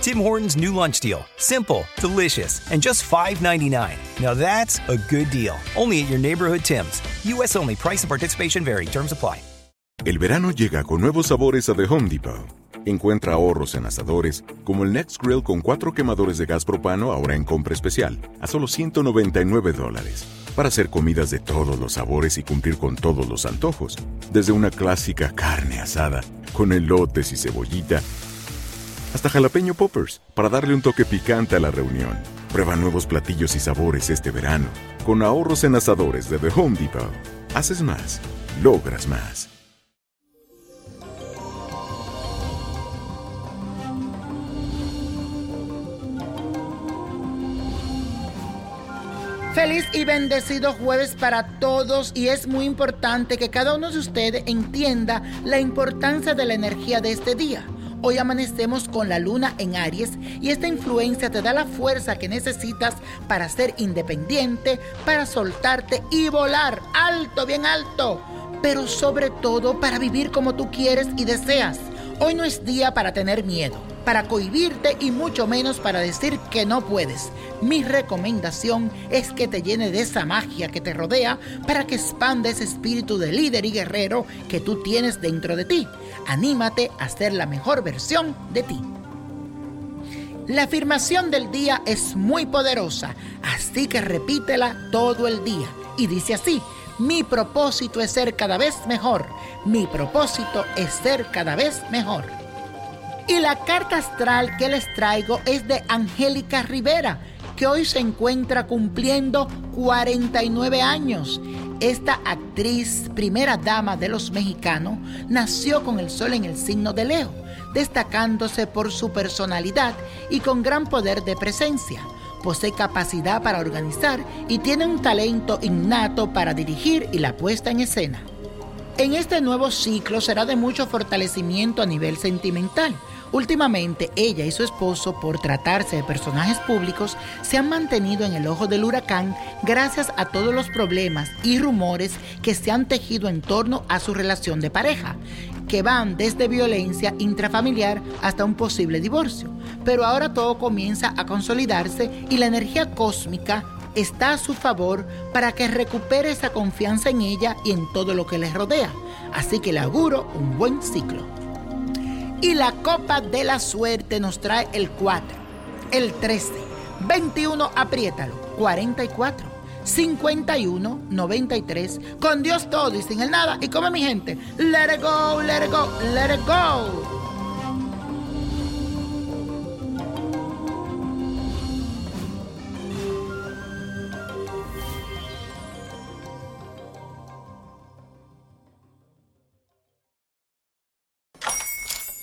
Tim Hortons' new lunch deal. Simple, delicious, and just $5.99. Now that's a good deal. Only at your neighborhood Tim's. U.S. only. Price and participation vary. Terms apply. El verano llega con nuevos sabores a The Home Depot. Encuentra ahorros en asadores, como el Next Grill con cuatro quemadores de gas propano ahora en compra especial, a solo 199 dólares. Para hacer comidas de todos los sabores y cumplir con todos los antojos. Desde una clásica carne asada, con elotes y cebollita, hasta jalapeño poppers, para darle un toque picante a la reunión. Prueba nuevos platillos y sabores este verano, con ahorros en asadores de The Home Depot. Haces más, logras más. Feliz y bendecido jueves para todos y es muy importante que cada uno de ustedes entienda la importancia de la energía de este día. Hoy amanecemos con la luna en Aries y esta influencia te da la fuerza que necesitas para ser independiente, para soltarte y volar. Alto, bien alto, pero sobre todo para vivir como tú quieres y deseas. Hoy no es día para tener miedo, para cohibirte y mucho menos para decir que no puedes. Mi recomendación es que te llene de esa magia que te rodea para que expanda ese espíritu de líder y guerrero que tú tienes dentro de ti. Anímate a ser la mejor versión de ti. La afirmación del día es muy poderosa, así que repítela todo el día. Y dice así, mi propósito es ser cada vez mejor. Mi propósito es ser cada vez mejor. Y la carta astral que les traigo es de Angélica Rivera, que hoy se encuentra cumpliendo 49 años. Esta actriz, primera dama de los mexicanos, nació con el sol en el signo de Leo, destacándose por su personalidad y con gran poder de presencia. Posee capacidad para organizar y tiene un talento innato para dirigir y la puesta en escena. En este nuevo ciclo será de mucho fortalecimiento a nivel sentimental. Últimamente ella y su esposo, por tratarse de personajes públicos, se han mantenido en el ojo del huracán gracias a todos los problemas y rumores que se han tejido en torno a su relación de pareja, que van desde violencia intrafamiliar hasta un posible divorcio. Pero ahora todo comienza a consolidarse y la energía cósmica está a su favor para que recupere esa confianza en ella y en todo lo que les rodea. Así que le auguro un buen ciclo. Y la copa de la suerte nos trae el 4, el 13, 21, apriétalo, 44, 51, 93, con Dios todo y sin el nada. Y come mi gente, let it go, let it go, let it go.